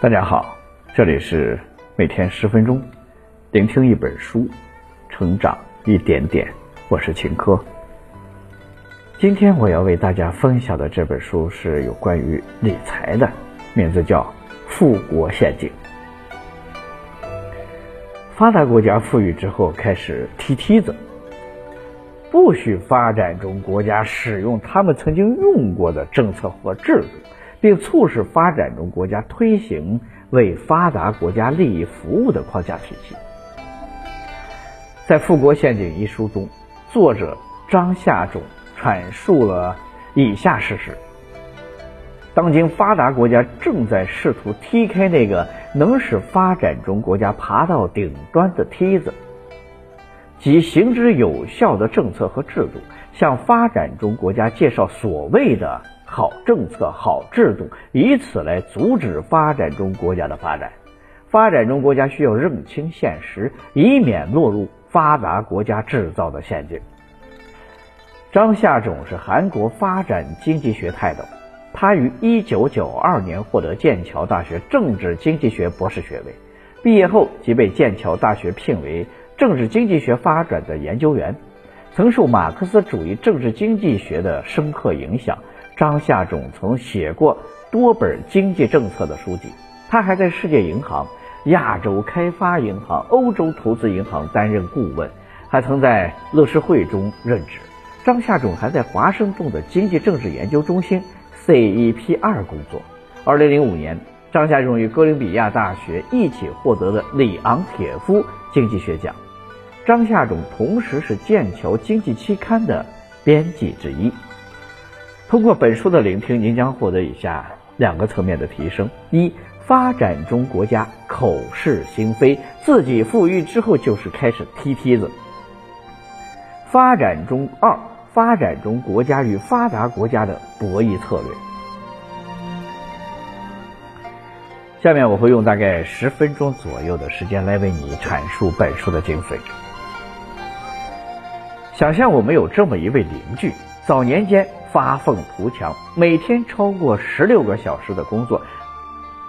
大家好，这里是每天十分钟，聆听一本书，成长一点点。我是秦科。今天我要为大家分享的这本书是有关于理财的，名字叫《富国陷阱》。发达国家富裕之后开始踢梯子，不许发展中国家使用他们曾经用过的政策或制度。并促使发展中国家推行为发达国家利益服务的框架体系。在《富国陷阱》一书中，作者张夏种阐述了以下事实：当今发达国家正在试图踢开那个能使发展中国家爬到顶端的梯子，即行之有效的政策和制度，向发展中国家介绍所谓的。好政策、好制度，以此来阻止发展中国家的发展。发展中国家需要认清现实，以免落入发达国家制造的陷阱。张夏种是韩国发展经济学泰斗，他于1992年获得剑桥大学政治经济学博士学位，毕业后即被剑桥大学聘为政治经济学发展的研究员，曾受马克思主义政治经济学的深刻影响。张夏种曾写过多本经济政策的书籍，他还在世界银行、亚洲开发银行、欧洲投资银行担任顾问，还曾在乐视会中任职。张夏种还在华盛顿的经济政治研究中心 CEP 二工作。二零零五年，张夏种与哥伦比亚大学一起获得了里昂铁夫经济学奖。张夏种同时是剑桥经济期刊的编辑之一。通过本书的聆听，您将获得以下两个层面的提升：一、发展中国家口是心非，自己富裕之后就是开始踢梯子；发展中二、发展中国家与发达国家的博弈策略。下面我会用大概十分钟左右的时间来为你阐述本书的精髓。想象我们有这么一位邻居，早年间。发愤图强，每天超过十六个小时的工作，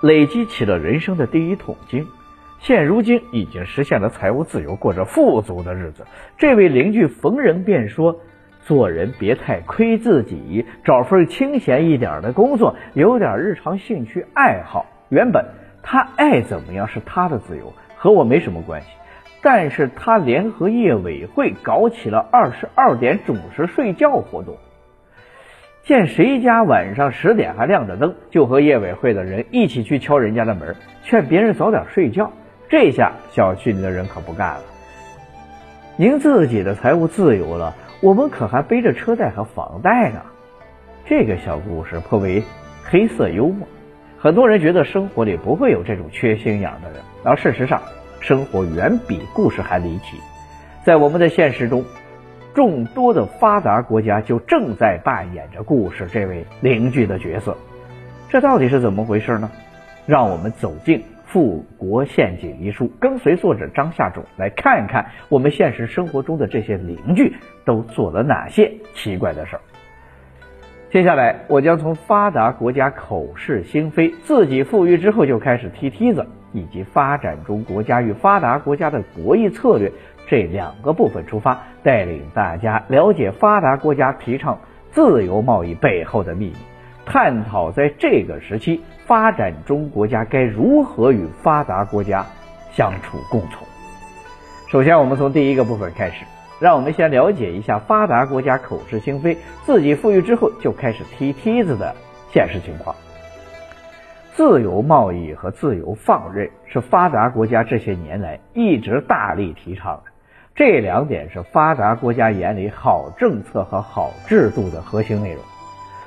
累积起了人生的第一桶金。现如今已经实现了财务自由，过着富足的日子。这位邻居逢人便说：“做人别太亏自己，找份清闲一点的工作，有点日常兴趣爱好。原本他爱怎么样是他的自由，和我没什么关系。但是他联合业委会搞起了二十二点准时睡觉活动。”见谁家晚上十点还亮着灯，就和业委会的人一起去敲人家的门，劝别人早点睡觉。这下小区里的人可不干了。您自己的财务自由了，我们可还背着车贷和房贷呢。这个小故事颇为黑色幽默，很多人觉得生活里不会有这种缺心眼的人，而事实上，生活远比故事还离奇。在我们的现实中。众多的发达国家就正在扮演着故事这位邻居的角色，这到底是怎么回事呢？让我们走进《富国陷阱》一书，跟随作者张夏种来看一看我们现实生活中的这些邻居都做了哪些奇怪的事儿。接下来，我将从发达国家口是心非、自己富裕之后就开始踢梯子，以及发展中国家与发达国家的博弈策略。这两个部分出发，带领大家了解发达国家提倡自由贸易背后的秘密，探讨在这个时期发展中国家该如何与发达国家相处共存。首先，我们从第一个部分开始，让我们先了解一下发达国家口是心非、自己富裕之后就开始踢梯子的现实情况。自由贸易和自由放任是发达国家这些年来一直大力提倡的。这两点是发达国家眼里好政策和好制度的核心内容。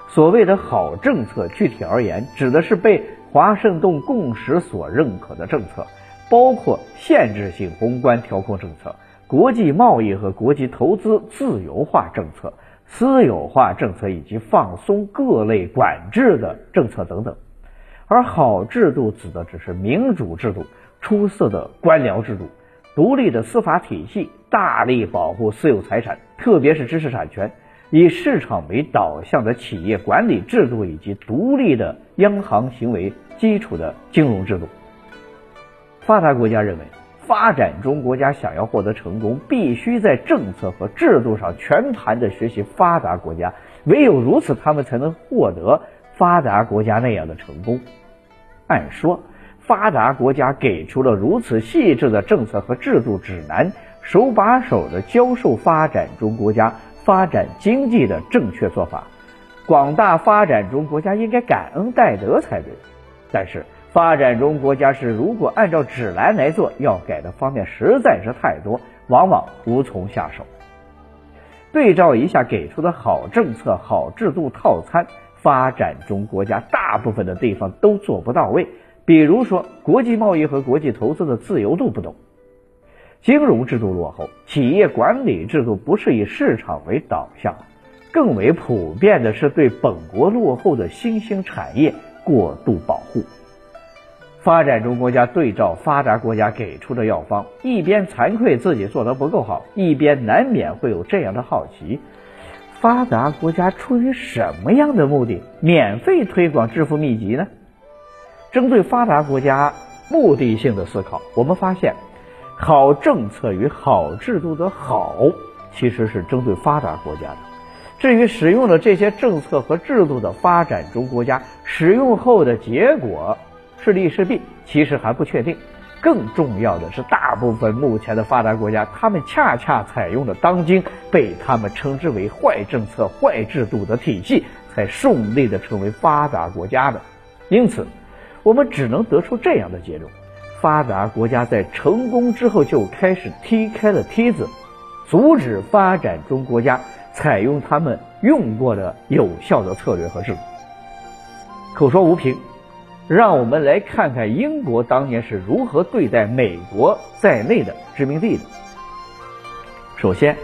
所谓的好政策，具体而言，指的是被华盛顿共识所认可的政策，包括限制性宏观调控政策、国际贸易和国际投资自由化政策、私有化政策以及放松各类管制的政策等等。而好制度指的只是民主制度、出色的官僚制度。独立的司法体系大力保护私有财产，特别是知识产权，以市场为导向的企业管理制度以及独立的央行行为基础的金融制度。发达国家认为，发展中国家想要获得成功，必须在政策和制度上全盘的学习发达国家，唯有如此，他们才能获得发达国家那样的成功。按说，发达国家给出了如此细致的政策和制度指南，手把手的教授发展中国家发展经济的正确做法，广大发展中国家应该感恩戴德才对。但是，发展中国家是如果按照指南来做，要改的方面实在是太多，往往无从下手。对照一下给出的好政策、好制度套餐，发展中国家大部分的地方都做不到位。比如说，国际贸易和国际投资的自由度不懂，金融制度落后，企业管理制度不是以市场为导向，更为普遍的是对本国落后的新兴产业过度保护。发展中国家对照发达国家给出的药方，一边惭愧自己做得不够好，一边难免会有这样的好奇：发达国家出于什么样的目的免费推广致富秘籍呢？针对发达国家目的性的思考，我们发现，好政策与好制度的好，其实是针对发达国家的。至于使用了这些政策和制度的发展中国家，使用后的结果。是利是弊，其实还不确定。更重要的是，大部分目前的发达国家，他们恰恰采用了当今被他们称之为坏政策、坏制度的体系，才顺利的成为发达国家的。因此，我们只能得出这样的结论：发达国家在成功之后就开始踢开了梯子，阻止发展中国家采用他们用过的有效的策略和制度。口说无凭。让我们来看看英国当年是如何对待美国在内的殖民地的。首先，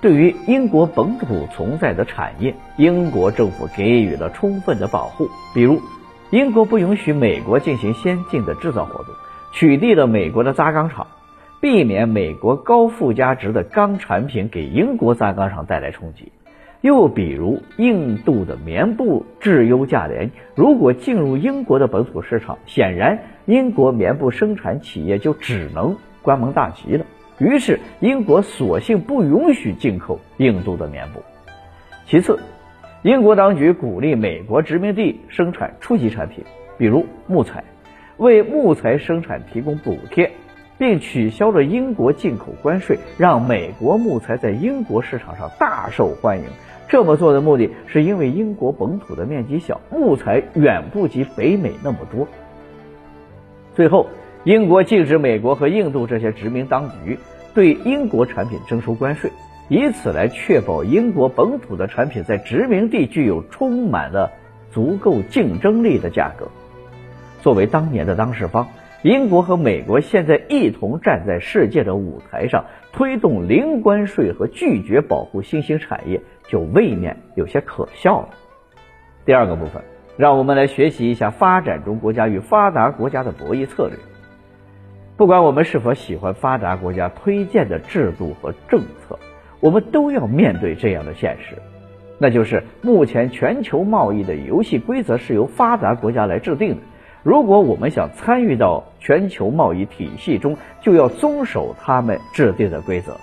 对于英国本土存在的产业，英国政府给予了充分的保护。比如，英国不允许美国进行先进的制造活动，取缔了美国的轧钢厂，避免美国高附加值的钢产品给英国轧钢厂带来冲击。又比如，印度的棉布质优价廉，如果进入英国的本土市场，显然英国棉布生产企业就只能关门大吉了。于是，英国索性不允许进口印度的棉布。其次，英国当局鼓励美国殖民地生产初级产品，比如木材，为木材生产提供补贴，并取消了英国进口关税，让美国木材在英国市场上大受欢迎。这么做的目的是因为英国本土的面积小，木材远不及北美那么多。最后，英国禁止美国和印度这些殖民当局对英国产品征收关税，以此来确保英国本土的产品在殖民地具有充满了足够竞争力的价格。作为当年的当事方，英国和美国现在一同站在世界的舞台上，推动零关税和拒绝保护新兴产业。就未免有些可笑了。第二个部分，让我们来学习一下发展中国家与发达国家的博弈策略。不管我们是否喜欢发达国家推荐的制度和政策，我们都要面对这样的现实，那就是目前全球贸易的游戏规则是由发达国家来制定的。如果我们想参与到全球贸易体系中，就要遵守他们制定的规则。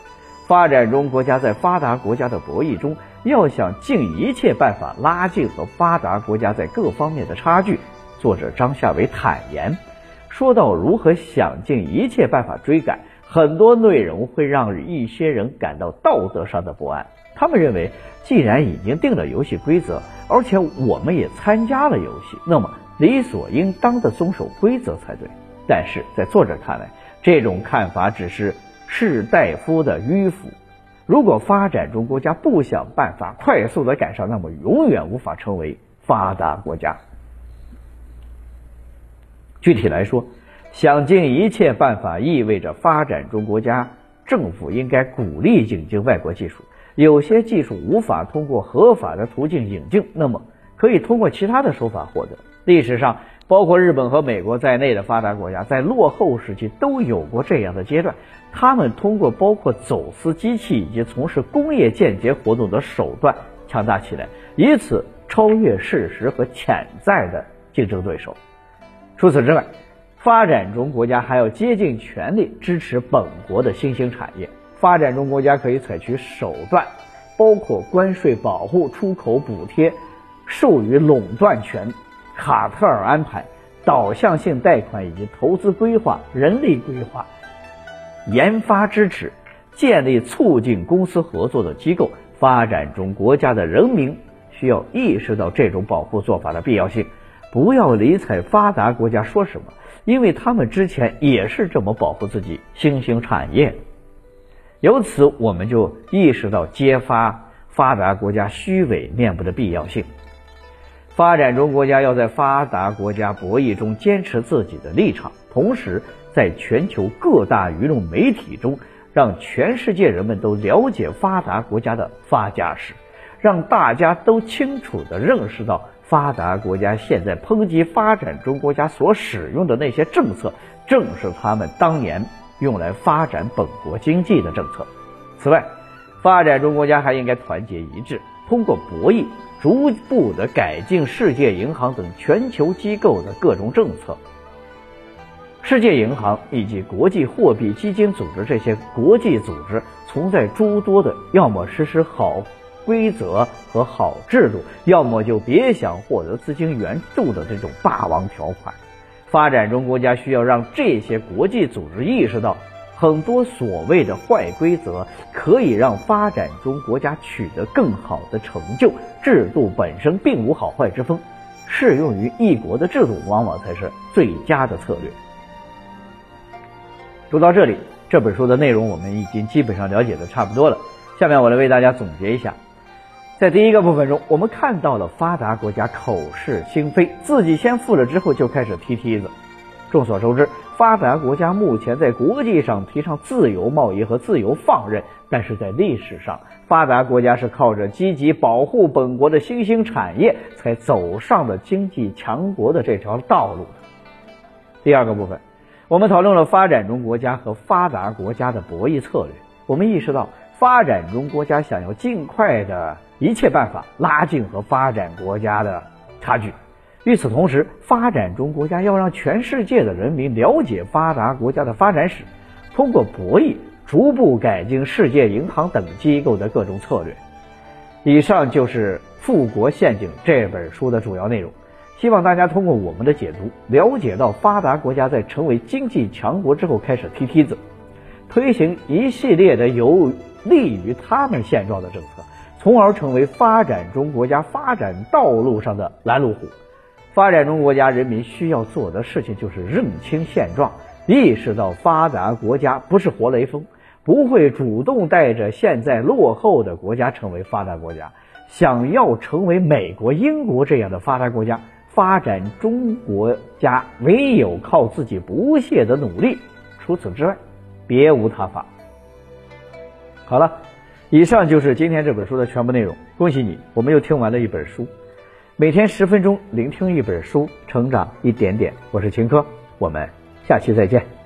发展中国家在发达国家的博弈中。要想尽一切办法拉近和发达国家在各方面的差距，作者张夏伟坦言，说到如何想尽一切办法追赶，很多内容会让一些人感到道德上的不安。他们认为，既然已经定了游戏规则，而且我们也参加了游戏，那么理所应当的遵守规则才对。但是在作者看来，这种看法只是士大夫的迂腐。如果发展中国家不想办法快速的赶上，那么永远无法成为发达国家。具体来说，想尽一切办法意味着发展中国家政府应该鼓励引进外国技术。有些技术无法通过合法的途径引进，那么可以通过其他的手法获得。历史上，包括日本和美国在内的发达国家，在落后时期都有过这样的阶段。他们通过包括走私机器以及从事工业间谍活动的手段，强大起来，以此超越事实和潜在的竞争对手。除此之外，发展中国家还要竭尽全力支持本国的新兴产业。发展中国家可以采取手段，包括关税保护、出口补贴、授予垄断权、卡特尔安排、导向性贷款以及投资规划、人力规划、研发支持，建立促进公司合作的机构。发展中国家的人民需要意识到这种保护做法的必要性，不要理睬发达国家说什么，因为他们之前也是这么保护自己新兴产业。由此，我们就意识到揭发发达国家虚伪面部的必要性。发展中国家要在发达国家博弈中坚持自己的立场，同时在全球各大舆论媒体中，让全世界人们都了解发达国家的发家史，让大家都清楚地认识到发达国家现在抨击发展中国家所使用的那些政策，正是他们当年。用来发展本国经济的政策。此外，发展中国家还应该团结一致，通过博弈，逐步的改进世界银行等全球机构的各种政策。世界银行以及国际货币基金组织这些国际组织存在诸多的，要么实施好规则和好制度，要么就别想获得资金援助的这种霸王条款。发展中国家需要让这些国际组织意识到，很多所谓的坏规则可以让发展中国家取得更好的成就。制度本身并无好坏之分，适用于一国的制度往往才是最佳的策略。读到这里，这本书的内容我们已经基本上了解的差不多了。下面我来为大家总结一下。在第一个部分中，我们看到了发达国家口是心非，自己先富了之后就开始踢梯子。众所周知，发达国家目前在国际上提倡自由贸易和自由放任，但是在历史上，发达国家是靠着积极保护本国的新兴产业，才走上了经济强国的这条道路的。第二个部分，我们讨论了发展中国家和发达国家的博弈策略，我们意识到。发展中国家想要尽快的一切办法拉近和发展国家的差距。与此同时，发展中国家要让全世界的人民了解发达国家的发展史，通过博弈逐步改进世界银行等机构的各种策略。以上就是《富国陷阱》这本书的主要内容。希望大家通过我们的解读，了解到发达国家在成为经济强国之后开始踢梯子，推行一系列的有。利于他们现状的政策，从而成为发展中国家发展道路上的拦路虎。发展中国家人民需要做的事情就是认清现状，意识到发达国家不是活雷锋，不会主动带着现在落后的国家成为发达国家。想要成为美国、英国这样的发达国家，发展中国家唯有靠自己不懈的努力，除此之外，别无他法。好了，以上就是今天这本书的全部内容。恭喜你，我们又听完了一本书。每天十分钟，聆听一本书，成长一点点。我是秦科，我们下期再见。